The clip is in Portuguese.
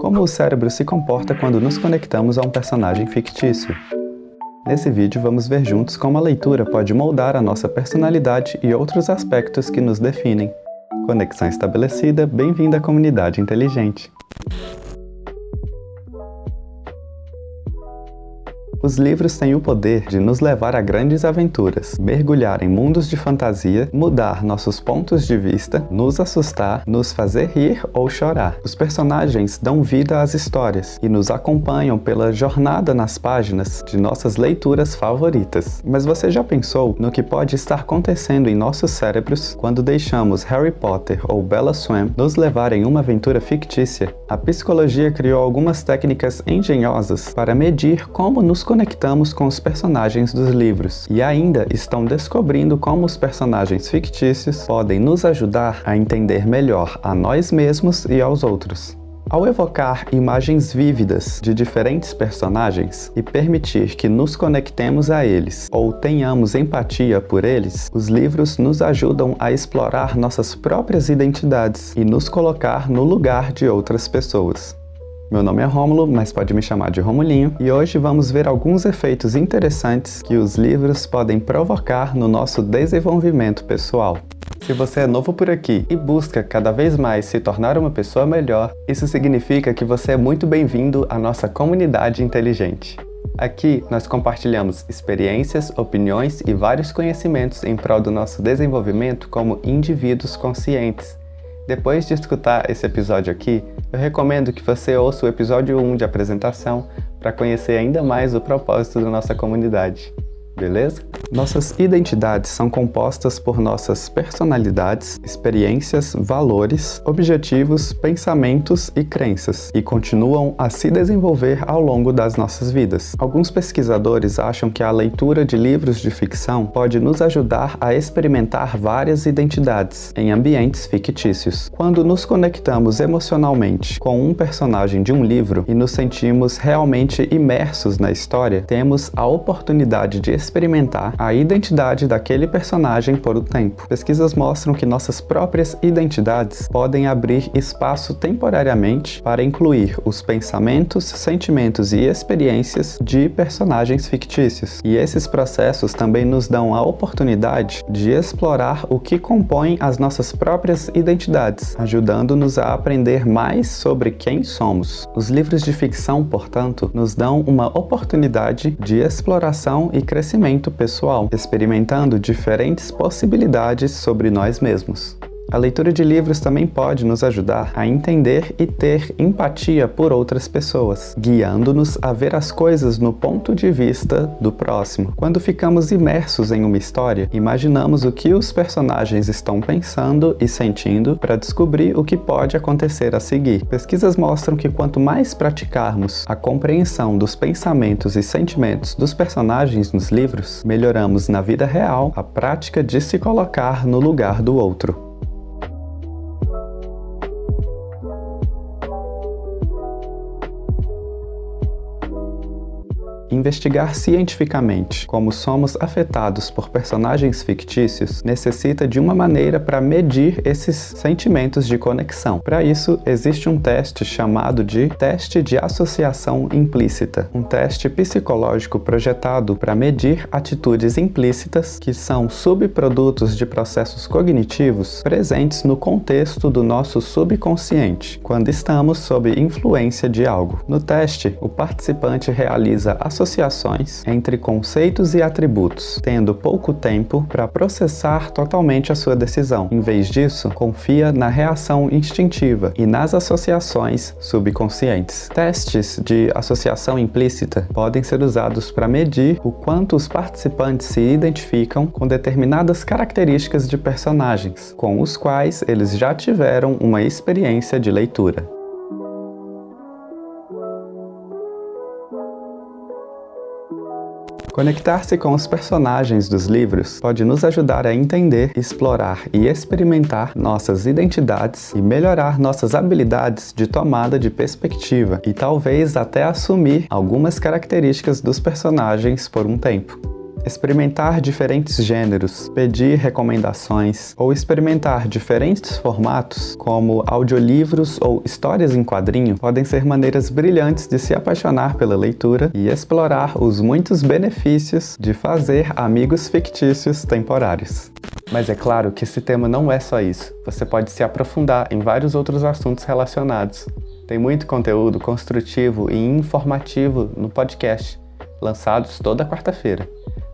Como o cérebro se comporta quando nos conectamos a um personagem fictício. Nesse vídeo vamos ver juntos como a leitura pode moldar a nossa personalidade e outros aspectos que nos definem. Conexão estabelecida, bem-vindo à comunidade inteligente. Os livros têm o poder de nos levar a grandes aventuras, mergulhar em mundos de fantasia, mudar nossos pontos de vista, nos assustar, nos fazer rir ou chorar. Os personagens dão vida às histórias e nos acompanham pela jornada nas páginas de nossas leituras favoritas. Mas você já pensou no que pode estar acontecendo em nossos cérebros quando deixamos Harry Potter ou Bella Swan nos levar em uma aventura fictícia? A psicologia criou algumas técnicas engenhosas para medir como nos conectamos com os personagens dos livros e ainda estão descobrindo como os personagens fictícios podem nos ajudar a entender melhor a nós mesmos e aos outros. Ao evocar imagens vívidas de diferentes personagens e permitir que nos conectemos a eles ou tenhamos empatia por eles, os livros nos ajudam a explorar nossas próprias identidades e nos colocar no lugar de outras pessoas. Meu nome é Rômulo, mas pode me chamar de Romulinho, e hoje vamos ver alguns efeitos interessantes que os livros podem provocar no nosso desenvolvimento pessoal. Se você é novo por aqui e busca cada vez mais se tornar uma pessoa melhor, isso significa que você é muito bem-vindo à nossa comunidade inteligente. Aqui nós compartilhamos experiências, opiniões e vários conhecimentos em prol do nosso desenvolvimento como indivíduos conscientes. Depois de escutar esse episódio aqui, eu recomendo que você ouça o episódio 1 de apresentação para conhecer ainda mais o propósito da nossa comunidade beleza? Nossas identidades são compostas por nossas personalidades, experiências, valores, objetivos, pensamentos e crenças, e continuam a se desenvolver ao longo das nossas vidas. Alguns pesquisadores acham que a leitura de livros de ficção pode nos ajudar a experimentar várias identidades em ambientes fictícios. Quando nos conectamos emocionalmente com um personagem de um livro e nos sentimos realmente imersos na história, temos a oportunidade de a identidade daquele personagem por um tempo. Pesquisas mostram que nossas próprias identidades podem abrir espaço temporariamente para incluir os pensamentos, sentimentos e experiências de personagens fictícios. E esses processos também nos dão a oportunidade de explorar o que compõe as nossas próprias identidades, ajudando-nos a aprender mais sobre quem somos. Os livros de ficção, portanto, nos dão uma oportunidade de exploração e crescimento crescimento pessoal, experimentando diferentes possibilidades sobre nós mesmos. A leitura de livros também pode nos ajudar a entender e ter empatia por outras pessoas, guiando-nos a ver as coisas no ponto de vista do próximo. Quando ficamos imersos em uma história, imaginamos o que os personagens estão pensando e sentindo para descobrir o que pode acontecer a seguir. Pesquisas mostram que quanto mais praticarmos a compreensão dos pensamentos e sentimentos dos personagens nos livros, melhoramos na vida real a prática de se colocar no lugar do outro. Investigar cientificamente como somos afetados por personagens fictícios necessita de uma maneira para medir esses sentimentos de conexão. Para isso, existe um teste chamado de teste de associação implícita, um teste psicológico projetado para medir atitudes implícitas que são subprodutos de processos cognitivos presentes no contexto do nosso subconsciente, quando estamos sob influência de algo. No teste, o participante realiza associações associações entre conceitos e atributos, tendo pouco tempo para processar totalmente a sua decisão. Em vez disso, confia na reação instintiva e nas associações subconscientes. Testes de associação implícita podem ser usados para medir o quanto os participantes se identificam com determinadas características de personagens, com os quais eles já tiveram uma experiência de leitura. Conectar-se com os personagens dos livros pode nos ajudar a entender, explorar e experimentar nossas identidades e melhorar nossas habilidades de tomada de perspectiva e talvez até assumir algumas características dos personagens por um tempo. Experimentar diferentes gêneros, pedir recomendações ou experimentar diferentes formatos, como audiolivros ou histórias em quadrinho, podem ser maneiras brilhantes de se apaixonar pela leitura e explorar os muitos benefícios de fazer amigos fictícios temporários. Mas é claro que esse tema não é só isso. Você pode se aprofundar em vários outros assuntos relacionados. Tem muito conteúdo construtivo e informativo no podcast, lançados toda quarta-feira.